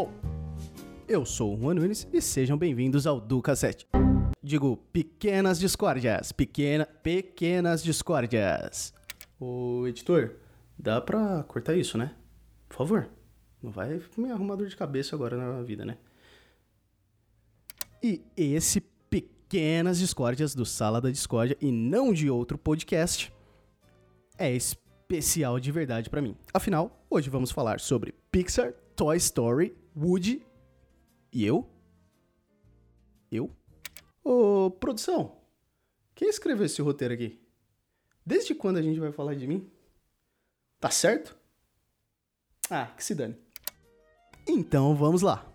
Bom, eu sou o Juan Nunes e sejam bem-vindos ao Do Cassete. Digo, pequenas discórdias, pequena, pequenas discórdias. Ô, editor, dá pra cortar isso, né? Por favor. Não vai me arrumar dor de cabeça agora na vida, né? E esse Pequenas Discórdias do Sala da Discórdia e não de outro podcast é especial de verdade pra mim. Afinal, hoje vamos falar sobre Pixar, Toy Story, Woody e eu? Eu? Ô, produção, quem escreveu esse roteiro aqui? Desde quando a gente vai falar de mim? Tá certo? Ah, que se dane. Então vamos lá.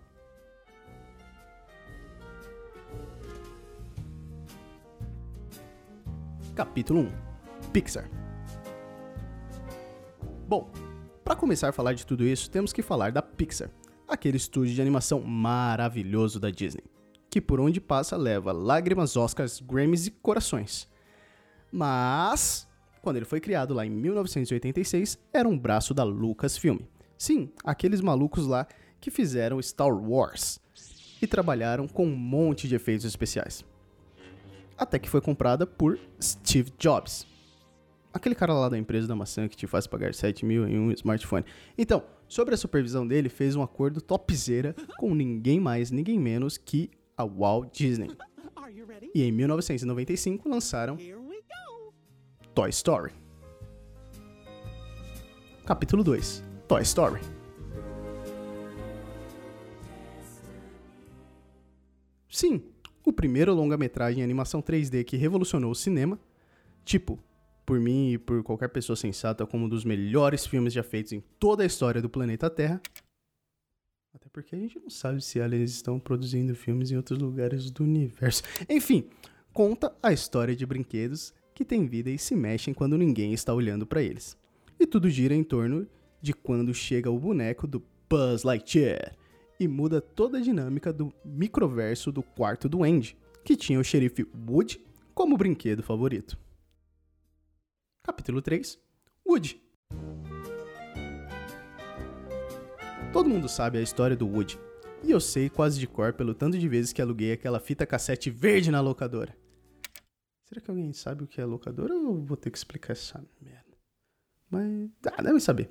Capítulo 1 Pixar Bom, para começar a falar de tudo isso, temos que falar da Pixar, aquele estúdio de animação maravilhoso da Disney, que por onde passa leva lágrimas, Oscars, Grammys e corações. Mas, quando ele foi criado lá em 1986, era um braço da Lucasfilm. Sim, aqueles malucos lá que fizeram Star Wars e trabalharam com um monte de efeitos especiais. Até que foi comprada por Steve Jobs. Aquele cara lá da empresa da maçã que te faz pagar 7 mil em um smartphone. Então, sobre a supervisão dele, fez um acordo topzera com ninguém mais, ninguém menos que a Walt Disney. E em 1995 lançaram Toy Story. Capítulo 2 Toy Story. Sim, o primeiro longa-metragem em animação 3D que revolucionou o cinema, tipo, por mim e por qualquer pessoa sensata, como um dos melhores filmes já feitos em toda a história do planeta Terra. Até porque a gente não sabe se eles estão produzindo filmes em outros lugares do universo. Enfim, conta a história de brinquedos que têm vida e se mexem quando ninguém está olhando para eles. E tudo gira em torno de quando chega o boneco do Buzz Lightyear e muda toda a dinâmica do microverso do quarto do Andy, que tinha o xerife Woody como brinquedo favorito. Capítulo 3 Woody Todo mundo sabe a história do Woody, e eu sei quase de cor pelo tanto de vezes que aluguei aquela fita cassete verde na locadora. Será que alguém sabe o que é locadora ou vou ter que explicar essa merda? Mas. Ah, deve saber.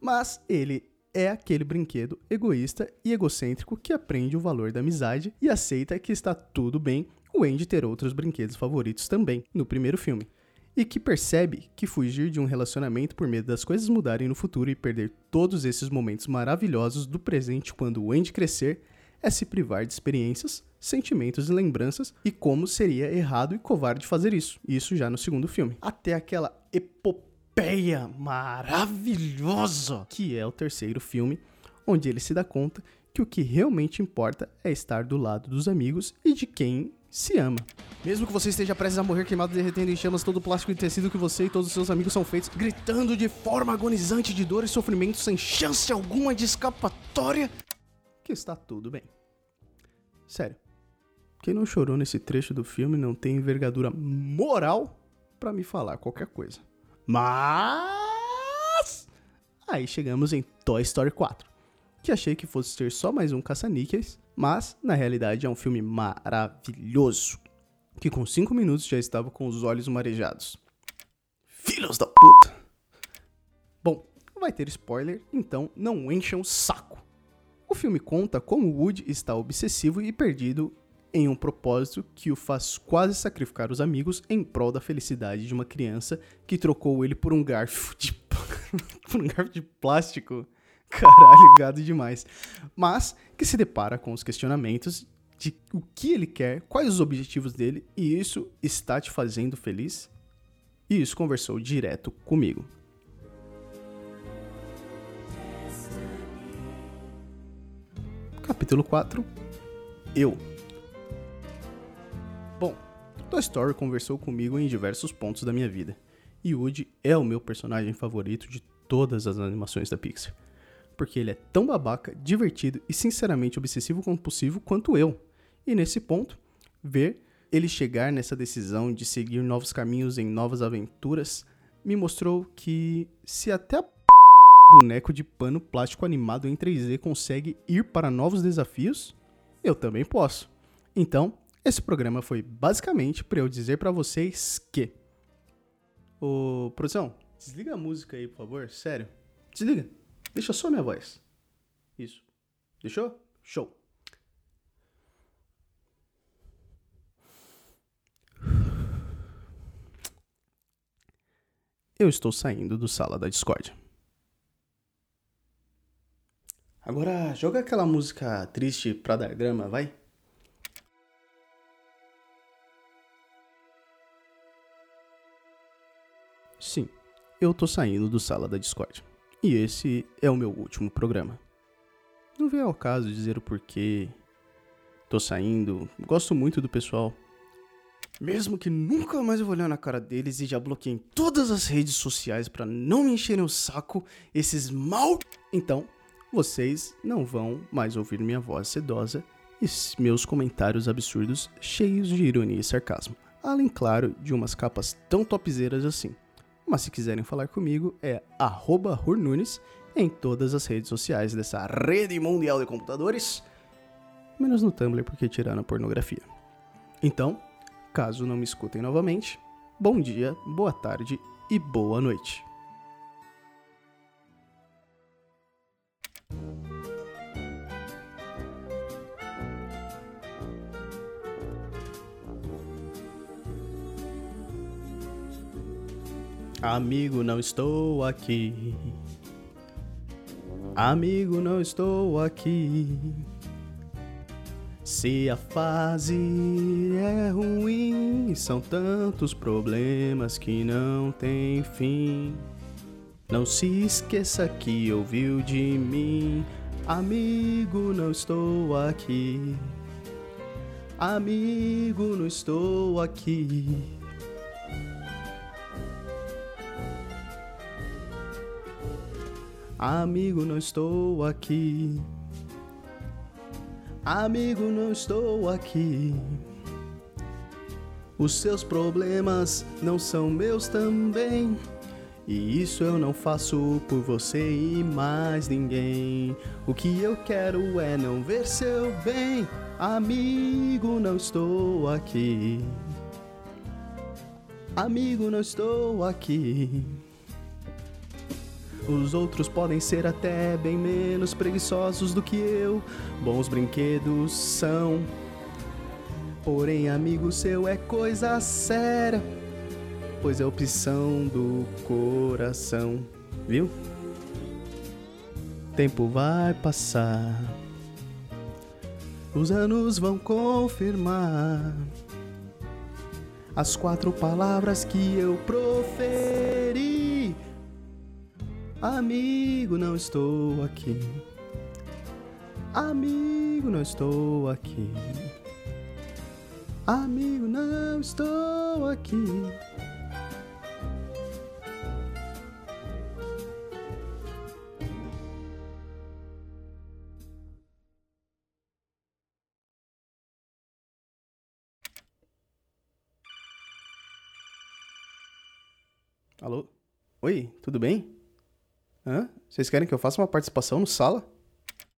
Mas ele é aquele brinquedo egoísta e egocêntrico que aprende o valor da amizade e aceita que está tudo bem o Andy ter outros brinquedos favoritos também, no primeiro filme. E que percebe que fugir de um relacionamento por medo das coisas mudarem no futuro e perder todos esses momentos maravilhosos do presente quando o Andy crescer é se privar de experiências, sentimentos e lembranças e como seria errado e covarde fazer isso. Isso já no segundo filme. Até aquela epopeia maravilhosa que é o terceiro filme, onde ele se dá conta que o que realmente importa é estar do lado dos amigos e de quem se ama. Mesmo que você esteja prestes a morrer queimado, derretendo em chamas todo o plástico e tecido que você e todos os seus amigos são feitos, gritando de forma agonizante de dor e sofrimento sem chance alguma de escapatória, que está tudo bem. Sério. Quem não chorou nesse trecho do filme não tem envergadura moral para me falar qualquer coisa. Mas. Aí chegamos em Toy Story 4, que achei que fosse ser só mais um caça-níqueis, mas na realidade é um filme maravilhoso, que com 5 minutos já estava com os olhos marejados. Filhos da puta! Bom, vai ter spoiler, então não encham o saco. O filme conta como Woody está obsessivo e perdido em um propósito que o faz quase sacrificar os amigos em prol da felicidade de uma criança que trocou ele por um garfo de por um garfo de plástico. Caralho, gado demais. Mas que se depara com os questionamentos de o que ele quer, quais os objetivos dele e isso está te fazendo feliz? E isso conversou direto comigo. Capítulo 4 Eu Bom, Toy Story conversou comigo em diversos pontos da minha vida, e Woody é o meu personagem favorito de todas as animações da Pixar, porque ele é tão babaca, divertido e sinceramente obsessivo compulsivo quanto eu. E nesse ponto, ver ele chegar nessa decisão de seguir novos caminhos em novas aventuras me mostrou que se até a boneco de pano plástico animado em 3D consegue ir para novos desafios? Eu também posso. Então, esse programa foi basicamente para eu dizer para vocês que. Ô, produção, desliga a música aí, por favor. Sério. Desliga. Deixa só minha voz. Isso. Deixou? Show. Eu estou saindo do sala da Discord. Agora joga aquela música triste pra dar grama, vai? Sim, eu tô saindo do sala da Discord. E esse é o meu último programa. Não vem ao caso dizer o porquê. Tô saindo, gosto muito do pessoal. Mesmo que nunca mais eu vou olhar na cara deles e já bloqueei todas as redes sociais para não me encherem o saco, esses mal. Então, vocês não vão mais ouvir minha voz sedosa e meus comentários absurdos cheios de ironia e sarcasmo. Além, claro, de umas capas tão topzeiras assim. Mas se quiserem falar comigo, é @hurnunes em todas as redes sociais dessa rede mundial de computadores, menos no Tumblr porque tiraram a pornografia. Então, caso não me escutem novamente, bom dia, boa tarde e boa noite. Amigo, não estou aqui. Amigo, não estou aqui. Se a fase é ruim, são tantos problemas que não tem fim. Não se esqueça que ouviu de mim. Amigo, não estou aqui. Amigo, não estou aqui. Amigo, não estou aqui. Amigo, não estou aqui. Os seus problemas não são meus também. E isso eu não faço por você e mais ninguém. O que eu quero é não ver seu bem. Amigo, não estou aqui. Amigo, não estou aqui. Os outros podem ser até bem menos preguiçosos do que eu. Bons brinquedos são. Porém, amigo seu é coisa séria. Pois é opção do coração. Viu? Tempo vai passar. Os anos vão confirmar as quatro palavras que eu proferi. Amigo, não estou aqui. Amigo, não estou aqui. Amigo, não estou aqui. Alô? Oi, tudo bem? Hã? Vocês querem que eu faça uma participação no sala?